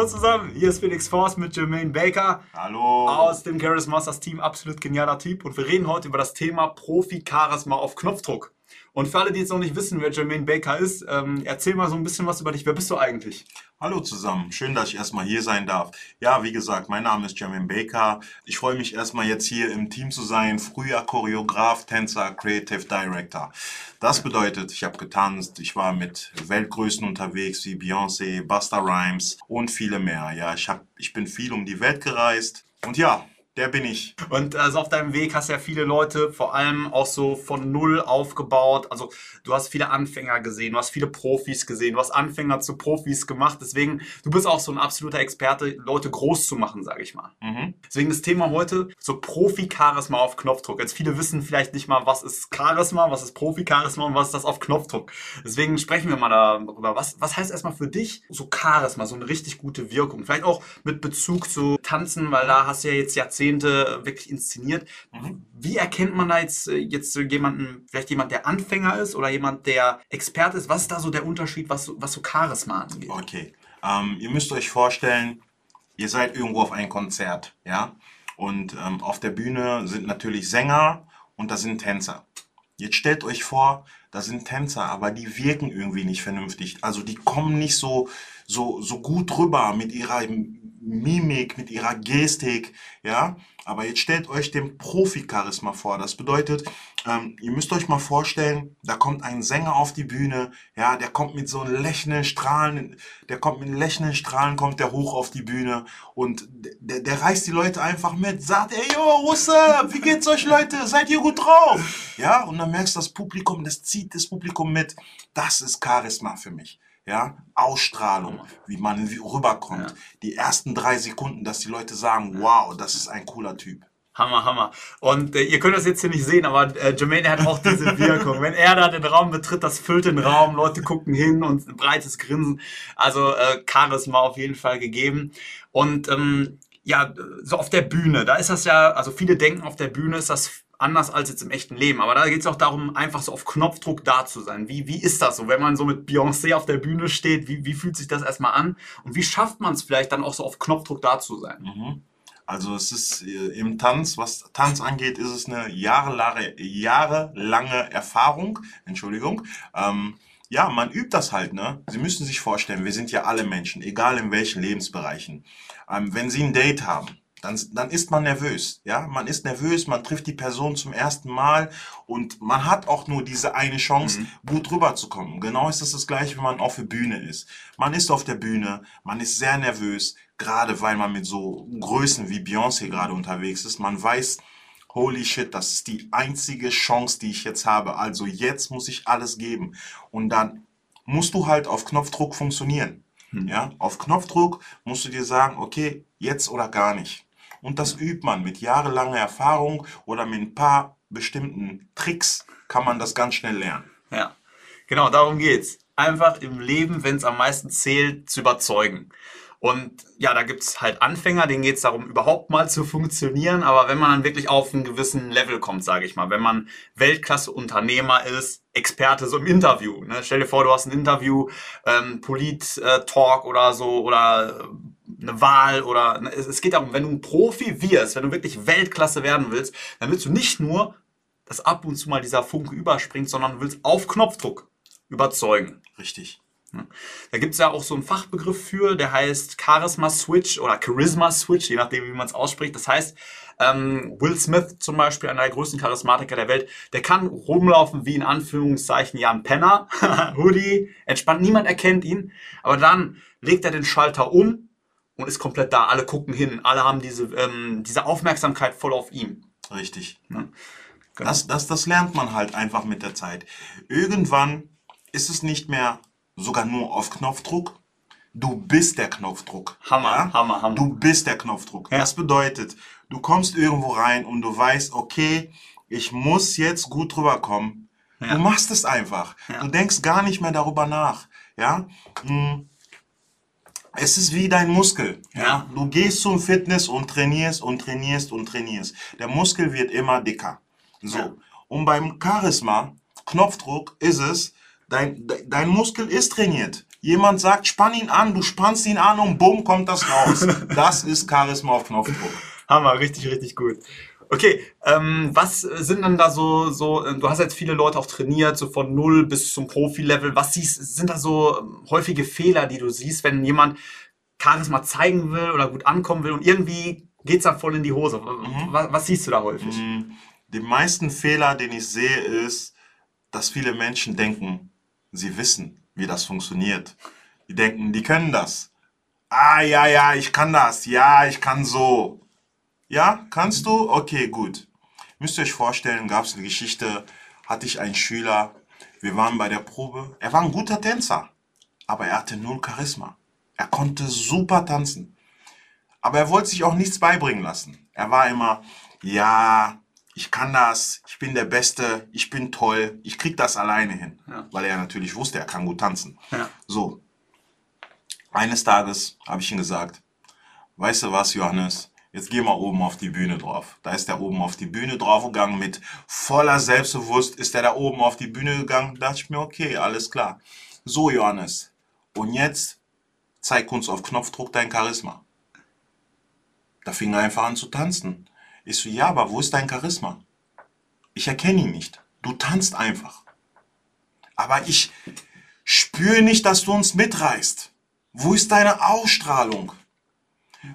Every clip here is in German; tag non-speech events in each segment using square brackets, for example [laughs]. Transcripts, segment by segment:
Hallo zusammen, hier ist Felix Force mit Jermaine Baker. Hallo. Aus dem Charis Masters Team, absolut genialer Typ. Und wir reden heute über das Thema Profi-Charisma auf Knopfdruck. Und für alle, die jetzt noch nicht wissen, wer Jermaine Baker ist, ähm, erzähl mal so ein bisschen was über dich. Wer bist du eigentlich? Hallo zusammen, schön, dass ich erstmal hier sein darf. Ja, wie gesagt, mein Name ist Jermaine Baker. Ich freue mich erstmal jetzt hier im Team zu sein. Früher Choreograf, Tänzer, Creative Director. Das bedeutet, ich habe getanzt, ich war mit Weltgrößen unterwegs wie Beyoncé, Busta Rhymes und viele mehr. Ja, ich, hab, ich bin viel um die Welt gereist. Und ja, der bin ich. Und also auf deinem Weg hast du ja viele Leute, vor allem auch so von null aufgebaut. Also du hast viele Anfänger gesehen, du hast viele Profis gesehen, du hast Anfänger zu Profis gemacht. Deswegen, du bist auch so ein absoluter Experte, Leute groß zu machen, sage ich mal. Mhm. Deswegen das Thema heute, so Profi-Charisma auf Knopfdruck. Jetzt viele wissen vielleicht nicht mal, was ist Charisma, was ist Profi-Charisma und was ist das auf Knopfdruck. Deswegen sprechen wir mal darüber. Was, was heißt erstmal für dich so Charisma, so eine richtig gute Wirkung? Vielleicht auch mit Bezug zu Tanzen, weil da hast du ja jetzt Jahrzehnte Jahrzehnte wirklich inszeniert. Mhm. Wie erkennt man da jetzt, äh, jetzt jemanden, vielleicht jemand, der Anfänger ist oder jemand, der Experte ist? Was ist da so der Unterschied, was, was so Charisma angeht? Okay. Ähm, ihr müsst euch vorstellen, ihr seid irgendwo auf einem Konzert, ja? Und ähm, auf der Bühne sind natürlich Sänger und da sind Tänzer. Jetzt stellt euch vor, da sind Tänzer, aber die wirken irgendwie nicht vernünftig. Also die kommen nicht so, so, so gut rüber mit ihrer Mimik, mit ihrer Gestik, ja. Aber jetzt stellt euch den Profi-Charisma vor. Das bedeutet, ähm, ihr müsst euch mal vorstellen, da kommt ein Sänger auf die Bühne, ja, der kommt mit so einem lächelnden Strahlen, der kommt mit lächelnden Strahlen, kommt der hoch auf die Bühne und der, der reißt die Leute einfach mit, sagt, ey, yo, what's up? Wie geht's euch, Leute? Seid ihr gut drauf? Ja, und dann merkst du das Publikum, das zieht das Publikum mit. Das ist Charisma für mich ja, Ausstrahlung, wie man rüberkommt. Ja. Die ersten drei Sekunden, dass die Leute sagen, wow, das ist ein cooler Typ. Hammer, Hammer. Und äh, ihr könnt das jetzt hier nicht sehen, aber äh, Jermaine hat auch diese [laughs] Wirkung. Wenn er da den Raum betritt, das füllt den Raum, Leute gucken hin und ein breites Grinsen. Also äh, Charisma auf jeden Fall gegeben. Und ähm, ja, so auf der Bühne, da ist das ja, also viele denken, auf der Bühne ist das anders als jetzt im echten Leben. Aber da geht es auch darum, einfach so auf Knopfdruck da zu sein. Wie, wie ist das so, wenn man so mit Beyoncé auf der Bühne steht? Wie, wie fühlt sich das erstmal an? Und wie schafft man es vielleicht dann auch so auf Knopfdruck da zu sein? Mhm. Also es ist äh, im Tanz, was Tanz angeht, ist es eine jahrelange, jahrelange Erfahrung. Entschuldigung. Ähm, ja, man übt das halt, ne? Sie müssen sich vorstellen, wir sind ja alle Menschen, egal in welchen Lebensbereichen. Ähm, wenn Sie ein Date haben, dann, dann ist man nervös. Ja, man ist nervös, man trifft die Person zum ersten Mal und man hat auch nur diese eine Chance, mhm. gut rüberzukommen. Genau ist es das gleiche, wenn man auf der Bühne ist. Man ist auf der Bühne, man ist sehr nervös, gerade weil man mit so Größen wie Beyoncé gerade unterwegs ist. Man weiß, holy shit, das ist die einzige Chance, die ich jetzt habe. Also jetzt muss ich alles geben. Und dann musst du halt auf Knopfdruck funktionieren. Mhm. Ja, auf Knopfdruck musst du dir sagen, okay, jetzt oder gar nicht. Und das übt man mit jahrelanger Erfahrung oder mit ein paar bestimmten Tricks kann man das ganz schnell lernen. Ja, genau, darum geht's. Einfach im Leben, wenn es am meisten zählt, zu überzeugen. Und ja, da gibt's halt Anfänger, denen geht's darum, überhaupt mal zu funktionieren. Aber wenn man dann wirklich auf einen gewissen Level kommt, sage ich mal, wenn man Weltklasse-Unternehmer ist, Experte so im Interview. Ne? Stell dir vor, du hast ein Interview, ähm, Polit-Talk oder so oder eine Wahl oder ne, es geht darum, wenn du ein Profi wirst, wenn du wirklich Weltklasse werden willst, dann willst du nicht nur, dass ab und zu mal dieser Funke überspringt, sondern du willst auf Knopfdruck überzeugen. Richtig. Da gibt es ja auch so einen Fachbegriff für, der heißt Charisma Switch oder Charisma Switch, je nachdem, wie man es ausspricht. Das heißt, ähm, Will Smith zum Beispiel, einer der größten Charismatiker der Welt, der kann rumlaufen wie in Anführungszeichen Jan Penner, [laughs] Hoodie, entspannt, niemand erkennt ihn, aber dann legt er den Schalter um und ist komplett da. Alle gucken hin, alle haben diese, ähm, diese Aufmerksamkeit voll auf ihm. Richtig. Ja. Genau. Das, das, das lernt man halt einfach mit der Zeit. Irgendwann ist es nicht mehr sogar nur auf Knopfdruck, Du bist der Knopfdruck. Hammer, Hammer, Hammer. Du bist der Knopfdruck. Ja. Das bedeutet, du kommst irgendwo rein und du weißt, okay, ich muss jetzt gut rüberkommen. Ja. Du machst es einfach. Ja. Du denkst gar nicht mehr darüber nach. Ja. Mm. Es ist wie dein Muskel. Ja. Du gehst zum Fitness und trainierst und trainierst und trainierst. Der Muskel wird immer dicker. So. Ja. Und beim Charisma, Knopfdruck, ist es, dein, de- dein Muskel ist trainiert. Jemand sagt, spann ihn an, du spannst ihn an und bumm, kommt das raus. [laughs] das ist Charisma auf Knopfdruck. Hammer, richtig, richtig gut. Okay, ähm, was sind denn da so, so, äh, du hast jetzt viele Leute auch trainiert, so von null bis zum Profi-Level. Was siehst, sind da so ähm, häufige Fehler, die du siehst, wenn jemand Charisma zeigen will oder gut ankommen will und irgendwie geht's da voll in die Hose? Was, was siehst du da häufig? Die meisten Fehler, den ich sehe, ist, dass viele Menschen denken, sie wissen, wie das funktioniert. Die denken, die können das. Ah, ja, ja, ich kann das. Ja, ich kann so. Ja, kannst du? Okay, gut. Müsst ihr euch vorstellen, gab es eine Geschichte, hatte ich einen Schüler, wir waren bei der Probe. Er war ein guter Tänzer, aber er hatte null Charisma. Er konnte super tanzen. Aber er wollte sich auch nichts beibringen lassen. Er war immer, ja, ich kann das, ich bin der Beste, ich bin toll, ich krieg das alleine hin. Ja. Weil er natürlich wusste, er kann gut tanzen. Ja. So. Eines Tages habe ich ihm gesagt, weißt du was, Johannes, jetzt geh mal oben auf die Bühne drauf. Da ist er oben auf die Bühne draufgegangen mit voller Selbstbewusst, ist er da oben auf die Bühne gegangen, dachte ich mir, okay, alles klar. So, Johannes, und jetzt zeig uns auf Knopfdruck dein Charisma. Da fing er einfach an zu tanzen. Ich so, ja, aber wo ist dein Charisma? Ich erkenne ihn nicht. Du tanzt einfach. Aber ich spüre nicht, dass du uns mitreißt. Wo ist deine Ausstrahlung?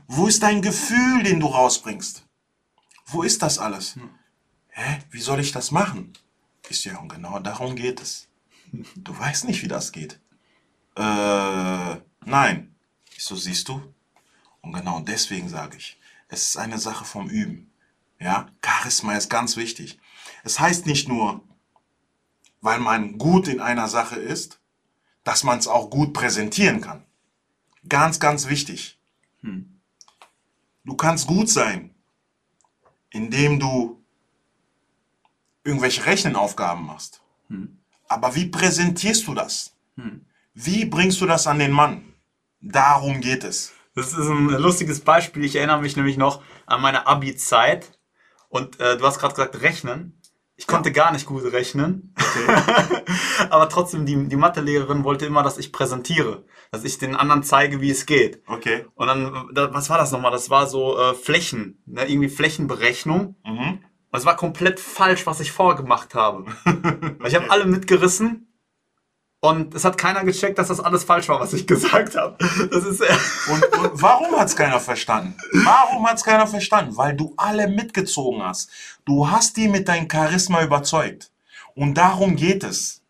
Wo ist dein Gefühl, den du rausbringst? Wo ist das alles? Hä? Wie soll ich das machen? So, ja, und genau darum geht es. Du weißt nicht, wie das geht. Äh, nein. Ich so, siehst du? Und genau deswegen sage ich, es ist eine Sache vom Üben. Ja, Charisma ist ganz wichtig. Es heißt nicht nur, weil man gut in einer Sache ist, dass man es auch gut präsentieren kann. Ganz, ganz wichtig. Du kannst gut sein, indem du irgendwelche Rechenaufgaben machst. Aber wie präsentierst du das? Wie bringst du das an den Mann? Darum geht es. Das ist ein lustiges Beispiel. Ich erinnere mich nämlich noch an meine Abi-Zeit. Und äh, du hast gerade gesagt, rechnen. Ich konnte gar nicht gut rechnen. [laughs] Aber trotzdem, die, die Mathelehrerin wollte immer, dass ich präsentiere. Dass ich den anderen zeige, wie es geht. Okay. Und dann, da, was war das nochmal? Das war so äh, Flächen, ne? irgendwie Flächenberechnung. Mhm. Und es war komplett falsch, was ich vorgemacht habe. [laughs] Weil ich habe alle mitgerissen und es hat keiner gecheckt, dass das alles falsch war, was ich [laughs] gesagt habe. Das ist Und, und warum hat es keiner verstanden? Warum hat es keiner verstanden? Weil du alle mitgezogen hast. Du hast die mit deinem Charisma überzeugt. Und darum geht es.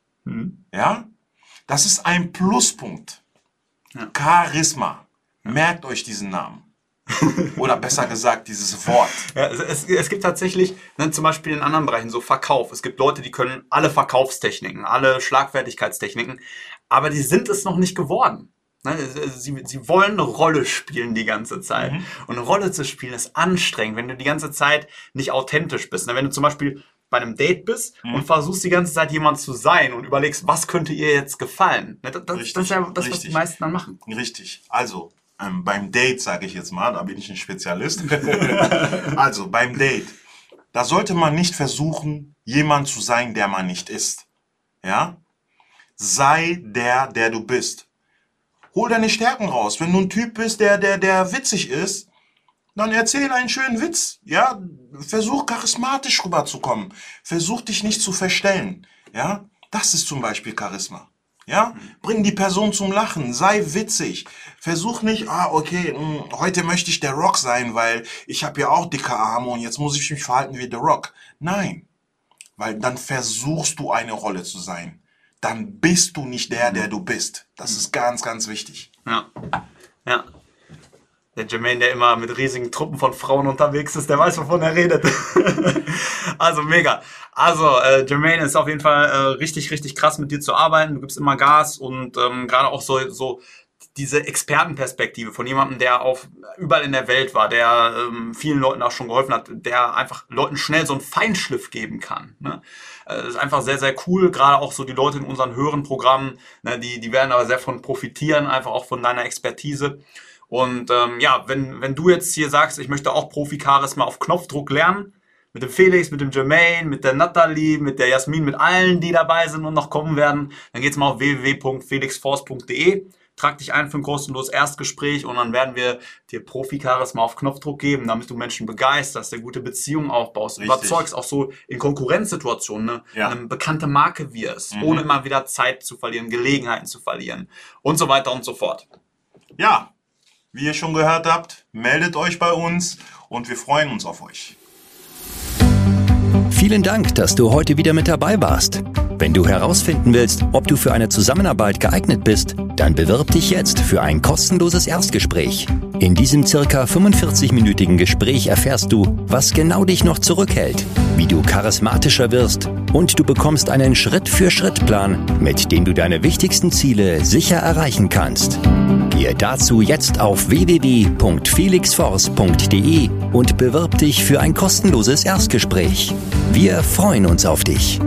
Ja? Das ist ein Pluspunkt. Ja. Charisma. Merkt euch diesen Namen. Oder besser gesagt, dieses Wort. Ja, es, es, es gibt tatsächlich, ne, zum Beispiel in anderen Bereichen, so Verkauf. Es gibt Leute, die können alle Verkaufstechniken, alle Schlagfertigkeitstechniken, aber die sind es noch nicht geworden. Ne, Sie, sie wollen eine Rolle spielen die ganze Zeit. Und eine Rolle zu spielen ist anstrengend, wenn du die ganze Zeit nicht authentisch bist. Ne, Wenn du zum Beispiel bei einem Date bist und versuchst die ganze Zeit jemand zu sein und überlegst, was könnte ihr jetzt gefallen. Ne, Das, das, Richtig, das ist ja das, was die meisten dann machen. Richtig. Also, ähm, beim Date, sage ich jetzt mal, da bin ich ein Spezialist. [laughs] also, beim Date, da sollte man nicht versuchen, jemand zu sein, der man nicht ist. Ja? Sei der, der du bist. Hol deine Stärken raus. Wenn du ein Typ bist, der, der, der witzig ist, dann erzähl einen schönen Witz. Ja? Versuch charismatisch rüberzukommen. Versuch dich nicht zu verstellen. Ja? Das ist zum Beispiel Charisma. Ja? Bring die Person zum Lachen. Sei witzig. Versuch nicht, ah, okay, mh, heute möchte ich der Rock sein, weil ich habe ja auch dicke Arme und jetzt muss ich mich verhalten wie der Rock. Nein. Weil dann versuchst du eine Rolle zu sein. Dann bist du nicht der, der du bist. Das ist ganz, ganz wichtig. Ja. Ja. Der Jermaine, der immer mit riesigen Truppen von Frauen unterwegs ist, der weiß, wovon er redet. [laughs] also mega. Also, äh, Jermaine ist auf jeden Fall äh, richtig, richtig krass mit dir zu arbeiten. Du gibst immer Gas und ähm, gerade auch so, so diese Expertenperspektive von jemandem, der auf überall in der Welt war, der ähm, vielen Leuten auch schon geholfen hat, der einfach Leuten schnell so einen Feinschliff geben kann. Ne? Äh, ist einfach sehr, sehr cool. Gerade auch so die Leute in unseren höheren Programmen, ne, die, die werden aber sehr von profitieren, einfach auch von deiner Expertise. Und ähm, ja, wenn, wenn du jetzt hier sagst, ich möchte auch Profi-Charisma auf Knopfdruck lernen, mit dem Felix, mit dem Jermaine, mit der Natalie, mit der Jasmin, mit allen, die dabei sind und noch kommen werden, dann geht's mal auf www.felixforce.de trag dich ein für ein kostenloses Erstgespräch und dann werden wir dir Profi-Charisma auf Knopfdruck geben, damit du Menschen begeisterst, der gute Beziehungen aufbaust, Richtig. überzeugst, auch so in Konkurrenzsituationen ne, ja. eine bekannte Marke wirst, mhm. ohne immer wieder Zeit zu verlieren, Gelegenheiten zu verlieren und so weiter und so fort. Ja, wie ihr schon gehört habt, meldet euch bei uns und wir freuen uns auf euch. Vielen Dank, dass du heute wieder mit dabei warst. Wenn du herausfinden willst, ob du für eine Zusammenarbeit geeignet bist, dann bewirb dich jetzt für ein kostenloses Erstgespräch. In diesem circa 45-minütigen Gespräch erfährst du, was genau dich noch zurückhält, wie du charismatischer wirst und du bekommst einen Schritt-für-Schritt-Plan, mit dem du deine wichtigsten Ziele sicher erreichen kannst. Gehe dazu jetzt auf www.felixforce.de und bewirb dich für ein kostenloses Erstgespräch. Wir freuen uns auf dich.